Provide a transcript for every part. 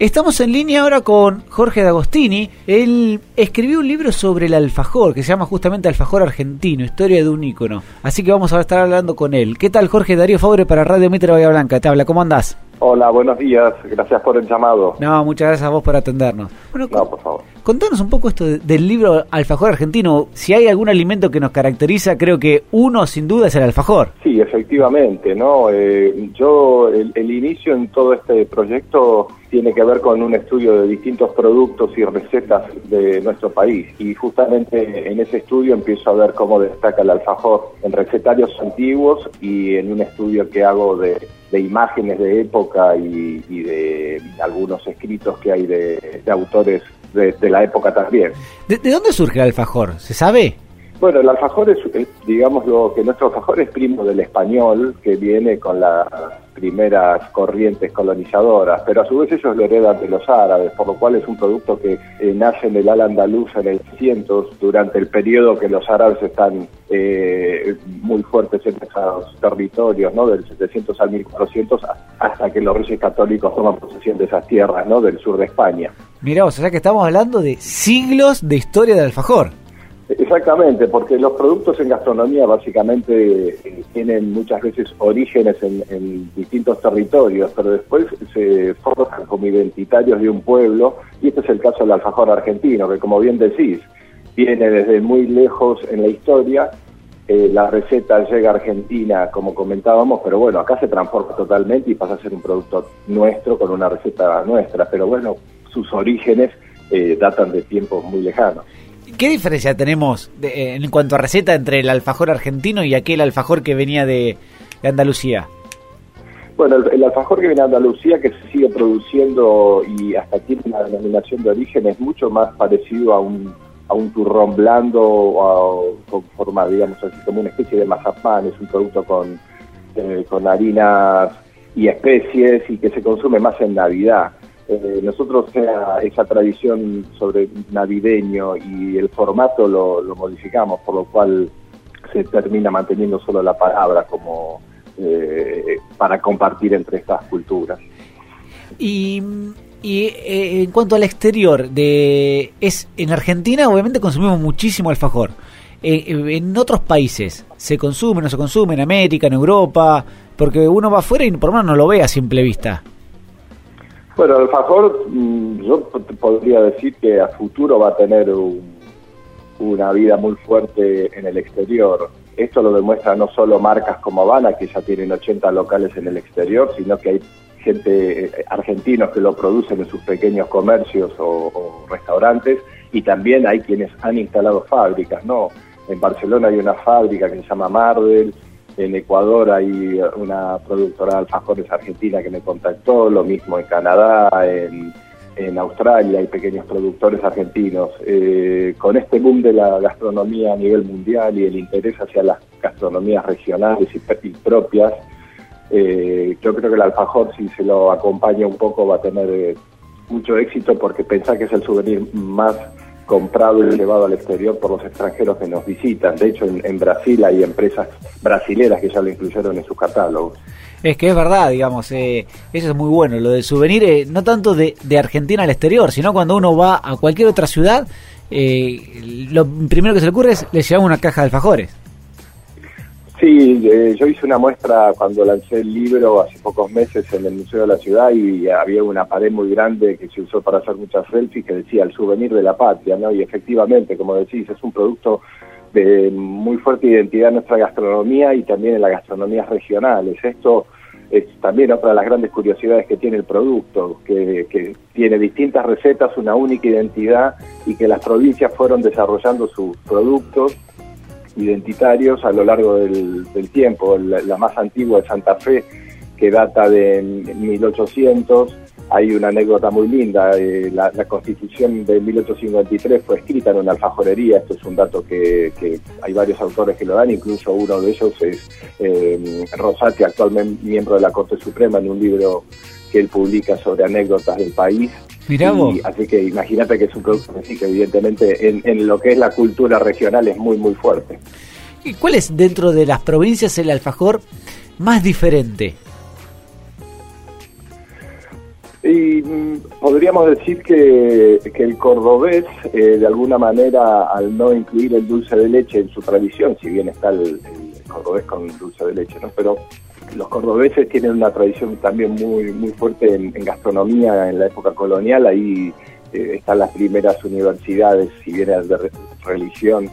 Estamos en línea ahora con Jorge D'Agostini. Él escribió un libro sobre el alfajor, que se llama justamente Alfajor Argentino, Historia de un ícono. Así que vamos a estar hablando con él. ¿Qué tal, Jorge? Darío Fabre para Radio Mitre Bahía Blanca. Te habla, ¿cómo andás? Hola, buenos días. Gracias por el llamado. No, muchas gracias a vos por atendernos. Bueno, no, por favor. Contanos un poco esto del libro Alfajor Argentino. Si hay algún alimento que nos caracteriza, creo que uno sin duda es el alfajor. Sí, efectivamente, ¿no? Eh, yo, el, el inicio en todo este proyecto tiene que ver con un estudio de distintos productos y recetas de nuestro país. Y justamente en ese estudio empiezo a ver cómo destaca el alfajor en recetarios antiguos y en un estudio que hago de, imágenes de época y, de algunos escritos que hay de, autores de, la época también. ¿De, dónde surge el alfajor? ¿Se sabe? Bueno, el alfajor es, digamos, lo que nuestro alfajor es primo del español, que viene con las primeras corrientes colonizadoras, pero a su vez ellos lo heredan de los árabes, por lo cual es un producto que eh, nace en el al andaluz en el 600, durante el periodo que los árabes están eh, muy fuertes en esos territorios, ¿no? Del 700 al 1400, hasta que los reyes católicos toman posesión de esas tierras, ¿no? Del sur de España. Mirá, o sea que estamos hablando de siglos de historia del alfajor. Exactamente, porque los productos en gastronomía básicamente eh, tienen muchas veces orígenes en, distintos territorios, pero después se forman como identitarios de un pueblo, y este es el caso del alfajor argentino, que como bien decís, viene desde muy lejos en la historia, eh, la receta llega a Argentina, como comentábamos, pero bueno, acá se transforma totalmente y pasa a ser un producto nuestro con una receta nuestra, pero bueno, sus orígenes eh, datan de tiempos muy lejanos. ¿Qué diferencia tenemos eh, en cuanto a receta entre el alfajor argentino y aquel alfajor que venía de, Andalucía? Bueno, el, alfajor que viene de Andalucía, que se sigue produciendo y hasta tiene una denominación de origen, es mucho más parecido a un, a un turrón blando o con forma, digamos así, como una especie de mazapán. Es un producto con, eh, con harinas y especies y que se consume más en Navidad. Eh, nosotros esa tradición sobre navideño y el formato lo, modificamos, por lo cual se termina manteniendo solo la palabra como eh, para compartir entre estas culturas. Y, eh, en cuanto al exterior, de es en Argentina obviamente consumimos muchísimo alfajor. en otros países se consume, no se consume, en América, en Europa, porque uno va afuera y por lo menos no lo ve a simple vista. Bueno, el alfajor, mm, yo podría decir que a futuro va a tener una vida muy fuerte en el exterior. Esto lo demuestra no solo marcas como Habana, que ya tienen 80 locales en el exterior, sino que hay gente, eh, argentinos que lo producen en sus pequeños comercios o, restaurantes, y también hay quienes han instalado fábricas, ¿no? En Barcelona hay una fábrica que se llama Marvel, en Ecuador hay una productora de alfajores argentina que me contactó, lo mismo en Canadá, en, Australia hay pequeños productores argentinos. Eh, con este boom de la gastronomía a nivel mundial y el interés hacia las gastronomías regionales y, propias, eh, yo creo que el alfajor, si se lo acompaña un poco, va a tener eh, mucho éxito porque pensá que es el souvenir más comprado y llevado al exterior por los extranjeros que nos visitan. De hecho, en, Brasil hay empresas brasileras que ya lo incluyeron en sus catálogos. Es que es verdad, digamos, eh, eso es muy bueno, lo de souvenir, eh, no tanto de, Argentina al exterior, sino cuando uno va a cualquier otra ciudad, eh, lo primero que se le ocurre es le llevamos una caja de alfajores. Sí, eh, yo hice una muestra cuando lancé el libro hace pocos meses en el Museo de la Ciudad y había una pared muy grande que se usó para hacer muchas selfies que decía el souvenir de la patria, ¿no? Y efectivamente, como decís, es un producto de muy fuerte identidad en nuestra gastronomía y también en las gastronomías regionales. Esto es también otra de las grandes curiosidades que tiene el producto, que, que, tiene distintas recetas, una única identidad y que las provincias fueron desarrollando sus productos identitarios a lo largo del, tiempo. La, más antigua es Santa Fe, que data de 1800. Hay una anécdota muy linda. Eh, la, constitución de 1853 fue escrita en una alfajorería. Esto es un dato que, hay varios autores que lo dan, incluso uno de ellos es eh, Rosati, actualmente miembro de la Corte Suprema, en un libro que él publica sobre anécdotas del país. Así que imagínate que es un producto que evidentemente en, lo que es la cultura regional es muy, muy fuerte. ¿Y cuál es dentro de las provincias el alfajor más diferente? Y mm, podríamos decir que, el cordobés, eh, de alguna manera, al no incluir el dulce de leche en su tradición, si bien está el, cordobés con dulce de leche, ¿no? Pero los cordobeses tienen una tradición también muy muy fuerte en, gastronomía en la época colonial. Ahí eh, están las primeras universidades, si bien de religión,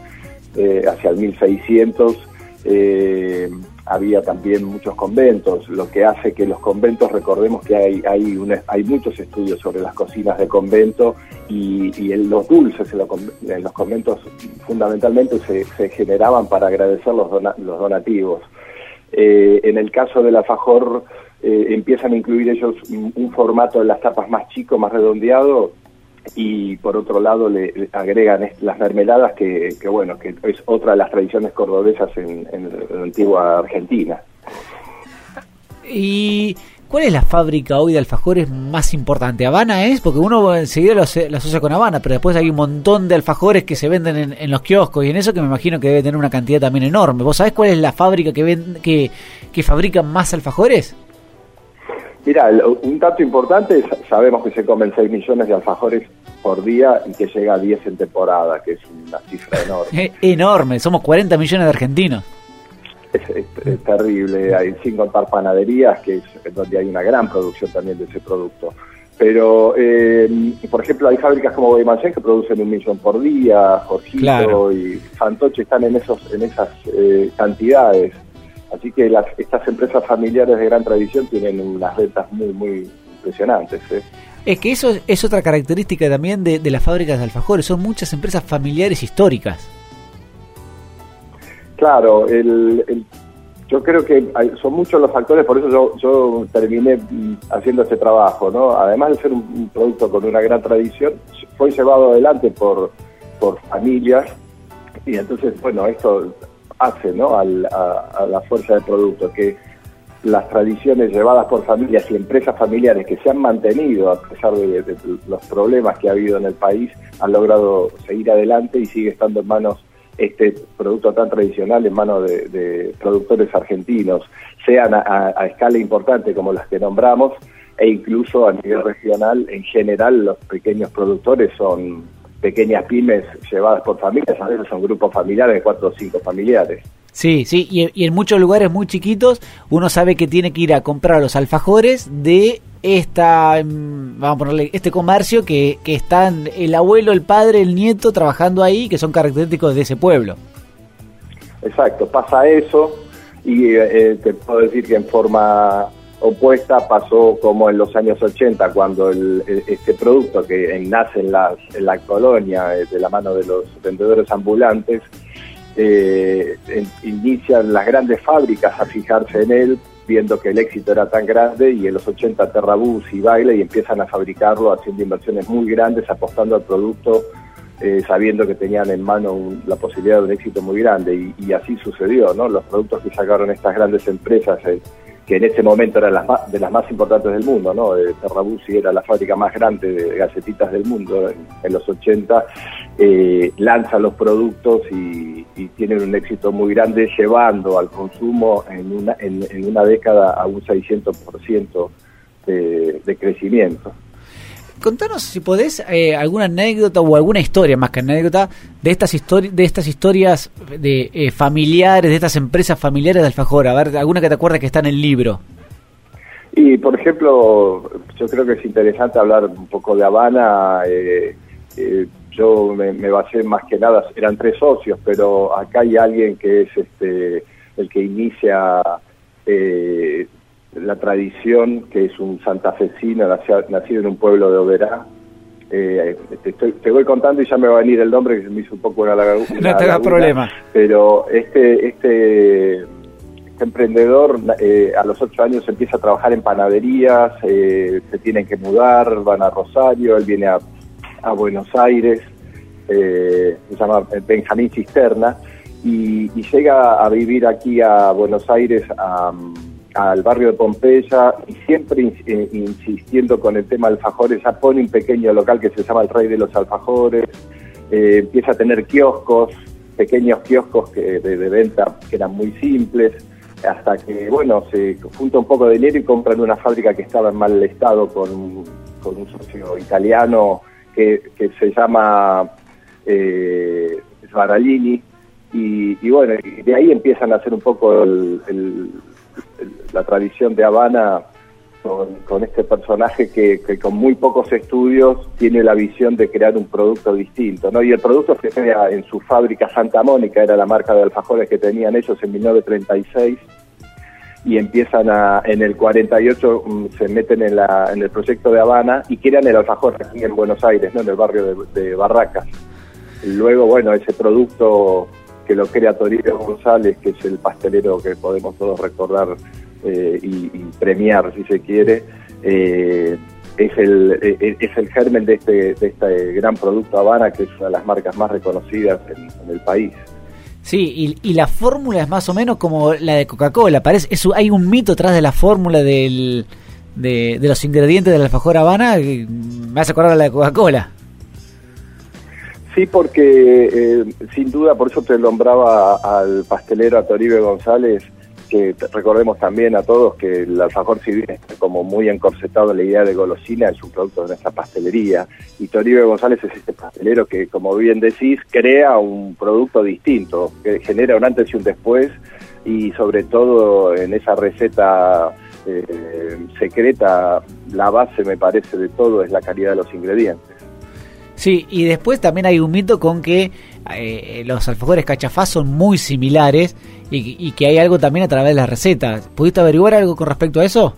eh, hacia el 1600. Eh, había también muchos conventos, lo que hace que los conventos, recordemos que hay, hay, hay muchos estudios sobre las cocinas de convento y, en los dulces en los, conventos fundamentalmente se, generaban para agradecer los donativos. Eh, en el caso del alfajor eh, empiezan a incluir ellos un, formato de las tapas más chico, más redondeado, y por otro lado le, agregan las mermeladas que, bueno que es otra de las tradiciones cordobesas en, la antigua Argentina. Y ¿Cuál es la fábrica hoy de alfajores más importante? ¿Habana es? Porque uno enseguida lo, asocia con Habana, pero después hay un montón de alfajores que se venden en, los kioscos y en eso que me imagino que debe tener una cantidad también enorme. ¿Vos sabés cuál es la fábrica que, que, que fabrica más alfajores? Mira, un dato importante, sabemos que se comen 6 millones de alfajores por día y que llega a 10 en temporada, que es una cifra enorme. enorme, somos 40 millones de argentinos. Es, terrible, hay, sin contar panaderías, que es donde hay una gran producción también de ese producto. Pero, eh, por ejemplo, hay fábricas como Guaymallén que producen un millón por día, Jorgito y Fantoche están en esos en esas eh, cantidades. Así que las, estas empresas familiares de gran tradición tienen unas ventas muy, muy impresionantes. ¿eh? Es que eso es otra característica también de, las fábricas de alfajores, son muchas empresas familiares históricas. Claro, el, yo creo que son muchos los factores, por eso yo, yo terminé mm, haciendo este trabajo, ¿no? Además de ser un, producto con una gran tradición, fue llevado adelante por, por familias y entonces, bueno, esto hace ¿no? a, la fuerza del producto, que las tradiciones llevadas por familias y empresas familiares que se han mantenido a pesar de, los problemas que ha habido en el país, han logrado seguir adelante y sigue estando en manos este producto tan tradicional en manos de, productores argentinos, sean a, escala importante como las que nombramos, e incluso a nivel regional, en general los pequeños productores son pequeñas pymes llevadas por familias, a veces son grupos familiares de cuatro o cinco familiares. Sí, sí, y, en muchos lugares muy chiquitos uno sabe que tiene que ir a comprar los alfajores de esta, mm, vamos a ponerle, este comercio que, que están el abuelo, el padre, el nieto trabajando ahí, que son característicos de ese pueblo. Exacto, pasa eso y eh, te puedo decir que en forma opuesta pasó como en los años 80, cuando el, este producto que nace en, en la colonia eh, de la mano de los vendedores ambulantes, eh, inician las grandes fábricas a fijarse en él, viendo que el éxito era tan grande, y en los 80 Terrabús y Baile y empiezan a fabricarlo haciendo inversiones muy grandes, apostando al producto, eh, sabiendo que tenían en mano la posibilidad de un éxito muy grande, y, y, así sucedió, ¿no? Los productos que sacaron estas grandes empresas que en ese momento las de las más importantes del mundo, ¿no? Terrabusi era la fábrica más grande de galletitas del mundo en, los 80, eh, lanza los productos y, tienen un éxito muy grande llevando al consumo en una, en, una década a un 600% de, de crecimiento contanos si podés eh, alguna anécdota o alguna historia más que anécdota de estas historias de estas historias de eh, familiares de estas empresas familiares de alfajor. A ver alguna que te acuerdes que está en el libro. Y por ejemplo yo creo que es interesante hablar un poco de Habana eh, yo me, me, basé más que nada eran tres socios pero acá hay alguien que es este el que inicia eh, la tradición, que es un santafesino nacido en un pueblo de Oberá. Eh, te, voy contando y ya me va a venir el nombre que me hizo un poco una, laguna. No te da problema. Pero este, este, este emprendedor eh, a los ocho años empieza a trabajar en panaderías, eh, se tienen que mudar, van a Rosario, él viene a, Buenos Aires, se llama Benjamín Cisterna, y, y, llega a vivir aquí a Buenos Aires a al barrio de Pompeya y siempre eh, insistiendo con el tema alfajores, ya pone un pequeño local que se llama el Rey de los Alfajores, eh, empieza a tener kioscos, pequeños kioscos que, de, venta que eran muy simples, hasta que, bueno, se junta un poco de dinero y compran una fábrica que estaba en mal estado con con un socio italiano que, se llama eh, Svaralini, y, bueno, de ahí empiezan a hacer un poco la tradición de Habana con, este personaje que, con muy pocos estudios tiene la visión de crear un producto distinto, ¿no? Y el producto se crea en su fábrica Santa Mónica, era la marca de alfajores que tenían ellos en 1936 y empiezan a, en el 48 mm, se meten en, la, en el proyecto de Habana y crean el alfajor aquí en Buenos Aires, ¿no? En el barrio de, Barracas. luego, bueno, ese producto que lo crea Toribio González, que es el pastelero que podemos todos recordar eh, y, premiar, si se quiere, eh, es, el, eh, es el germen de este, de este gran producto Habana, que es una de las marcas más reconocidas en, el país. Sí, y, la fórmula es más o menos como la de Coca-Cola. Parece, eso, hay un mito atrás de la fórmula del, de, los ingredientes del alfajor Habana que me hace acordar a la de Coca-Cola. Sí, porque sin duda, por eso te nombraba al pastelero, a Toribio González, que recordemos también a todos que el alfajor civil está como muy encorsetado en la idea de golosina, es un producto de nuestra pastelería, y Toribio González es este pastelero que, como bien decís, crea un producto distinto, que genera un antes y un después, y sobre todo en esa receta eh, secreta, la base me parece de todo es la calidad de los ingredientes. Sí, y después también hay un mito con que eh, los alfajores cachafás son muy similares y, que hay algo también a través de las recetas. ¿Pudiste averiguar algo con respecto a eso?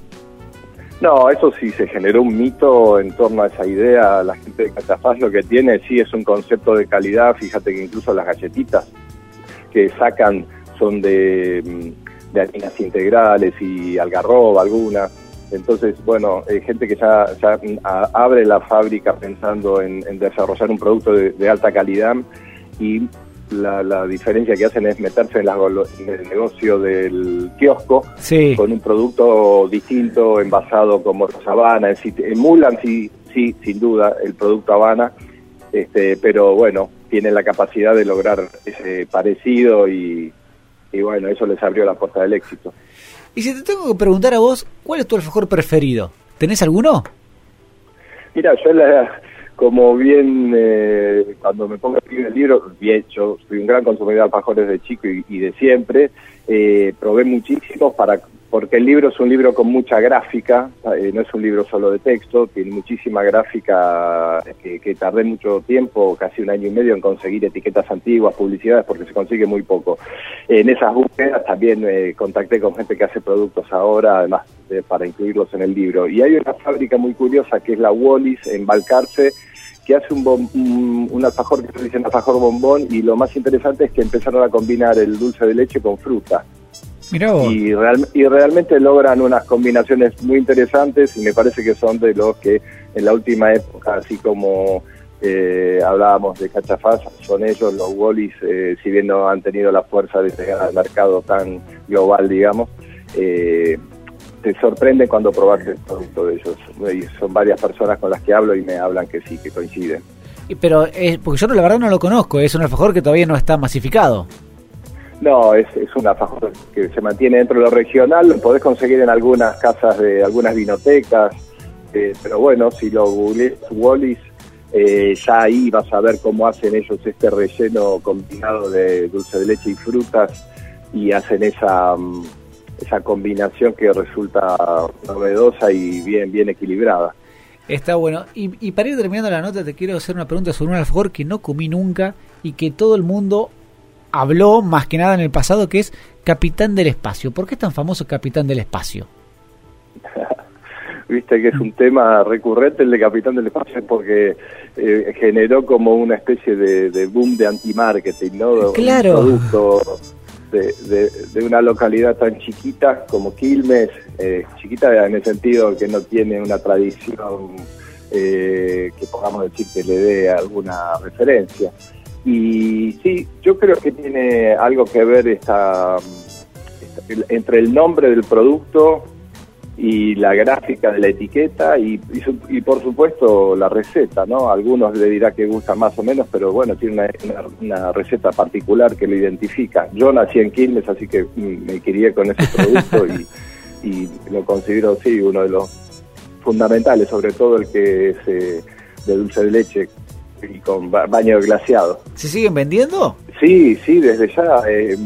No, eso sí, se generó un mito en torno a esa idea. La gente de Cachafaz lo que tiene sí es un concepto de calidad. Fíjate que incluso las galletitas que sacan son de, mm, de harinas integrales y algarroba algunas. Entonces, bueno, hay gente que ya, abre la fábrica pensando en, desarrollar un producto de, alta calidad y la, diferencia que hacen es meterse en, el negocio del kiosco con un producto distinto, envasado como Habana. Emulan, sí, sí, sin duda, el producto Habana, este, pero bueno, tienen la capacidad de lograr ese parecido y, y bueno, eso les abrió la puerta del éxito. Y si te tengo que preguntar a vos, ¿cuál es tu alfajor preferido? ¿Tenés alguno? Mira, yo como bien eh, cuando me pongo a escribir el libro, bien, yo soy un gran consumidor de alfajores de chico y, de siempre, eh, probé muchísimos para porque el libro es un libro con mucha gráfica, eh, no es un libro solo de texto, tiene muchísima gráfica que, tardé mucho tiempo, casi un año y medio, en conseguir etiquetas antiguas, publicidades, porque se consigue muy poco. En esas búsquedas también eh, contacté con gente que hace productos ahora, además para incluirlos en el libro. Y hay una fábrica muy curiosa que es la Wallis en Balcarce, que hace un, un, un, alfajor que se dice alfajor bombón y lo más interesante es que empezaron a combinar el dulce de leche con fruta. Y, y realmente logran unas combinaciones muy interesantes y me parece que son de los que en la última época, así como eh, hablábamos de Cachafaz, son ellos los Wallis, eh, si bien no han tenido la fuerza de llegar al mercado tan global, digamos, eh, te sorprende cuando probas el producto de ellos. son varias personas con las que hablo y me hablan que sí, que coinciden. Pero, porque yo la verdad no lo conozco, es un alfajor que todavía no está masificado. No, es, es un alfajor que se mantiene dentro de lo regional, lo podés conseguir en algunas casas de algunas vinotecas, eh, pero bueno, si lo googlees Wallis, eh, ya ahí vas a ver cómo hacen ellos este relleno combinado de dulce de leche y frutas y hacen esa, mm, esa combinación que resulta novedosa y bien, bien equilibrada. Está bueno. Y, y, para ir terminando la nota, te quiero hacer una pregunta sobre un alfajor que no comí nunca y que todo el mundo habló más que nada en el pasado, que es Capitán del Espacio. ¿Por qué es tan famoso Capitán del Espacio? Viste que es un tema recurrente el de Capitán del Espacio porque eh, generó como una especie de, boom de anti-marketing, ¿no? Claro. Un producto de, una localidad tan chiquita como Quilmes, eh, chiquita en el sentido que no tiene una tradición eh, que podamos decir que le dé alguna referencia. Y sí, yo creo que tiene algo que ver esta, entre el nombre del producto y la gráfica de la etiqueta y, y, por supuesto la receta, ¿no? Algunos le dirá que gusta más o menos, pero bueno, tiene una, receta particular que lo identifica. Yo nací en Quilmes, así que mm, me crié con ese producto y, y lo considero, sí, uno de los fundamentales, sobre todo el que es eh, de dulce de leche y con baño glaciado. ¿Se siguen vendiendo? Sí, sí, desde ya. Eh,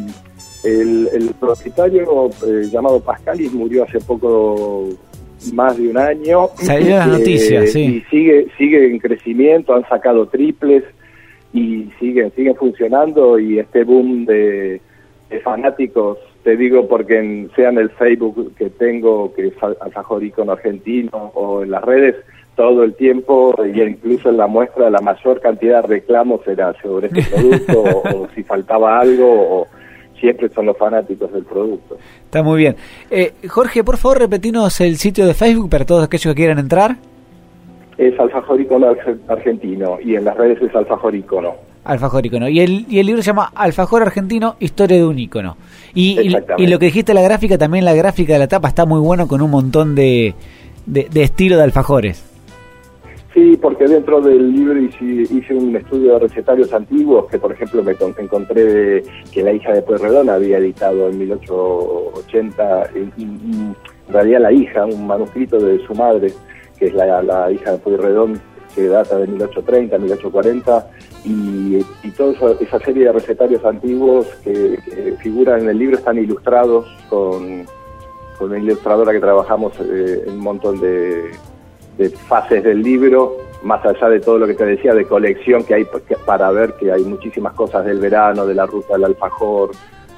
el, propietario eh, llamado Pascalis murió hace poco más de un año. Salió las noticias, sí. Y sigue, sigue en crecimiento, han sacado triples y siguen, siguen funcionando y este boom de, fanáticos, te digo porque en, sea en el Facebook que tengo, que es Alfajor Icono Argentino, o en las redes, todo el tiempo, y incluso en la muestra, la mayor cantidad de reclamos era sobre este producto, o, si faltaba algo, o siempre son los fanáticos del producto. Está muy bien. Eh, Jorge, por favor, repetinos el sitio de Facebook para todos aquellos que quieran entrar. Es Alfajor Icono Argentino, y en las redes es Alfajor Icono. Alfajor Icono. Y el, y el libro se llama Alfajor Argentino, Historia de un Icono. Y, y, lo que dijiste la gráfica, también la gráfica de la tapa está muy bueno con un montón de, de, de estilo de alfajores. Sí, porque dentro del libro hice, un estudio de recetarios antiguos que, por ejemplo, me encontré que la hija de Pueyrredón había editado en 1880, en realidad la hija, un manuscrito de su madre, que es la, hija de Pueyrredón, que data de 1830, 1840, y, y toda esa, serie de recetarios antiguos que, figuran en el libro están ilustrados con, con una ilustradora que trabajamos eh, en un montón de de fases del libro, más allá de todo lo que te decía de colección que hay para ver que hay muchísimas cosas del verano, de la ruta del alfajor,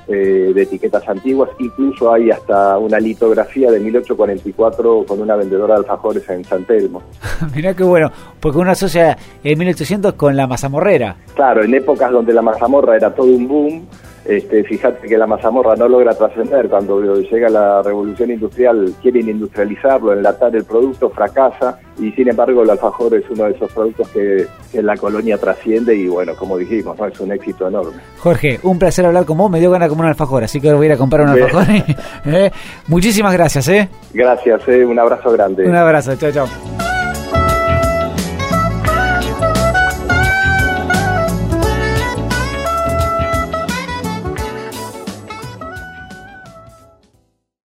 eh, de etiquetas antiguas, incluso hay hasta una litografía de 1844 con una vendedora de alfajores en San Telmo. Mirá qué bueno, porque uno asocia en 1800 con la mazamorrera. Claro, en épocas donde la mazamorra era todo un boom, este, fíjate que la mazamorra no logra trascender. Cuando llega la revolución industrial, quieren industrializarlo, enlatar el producto, fracasa. Y sin embargo, el alfajor es uno de esos productos que, en la colonia trasciende. Y bueno, como dijimos, es un éxito enorme. Jorge, un placer hablar con vos. Me dio ganas de comer un alfajor, así que voy a ir a comprar un alfajor. ¿Eh? Muchísimas gracias. ¿eh? Gracias, ¿eh? un abrazo grande. Un abrazo, chao, chao.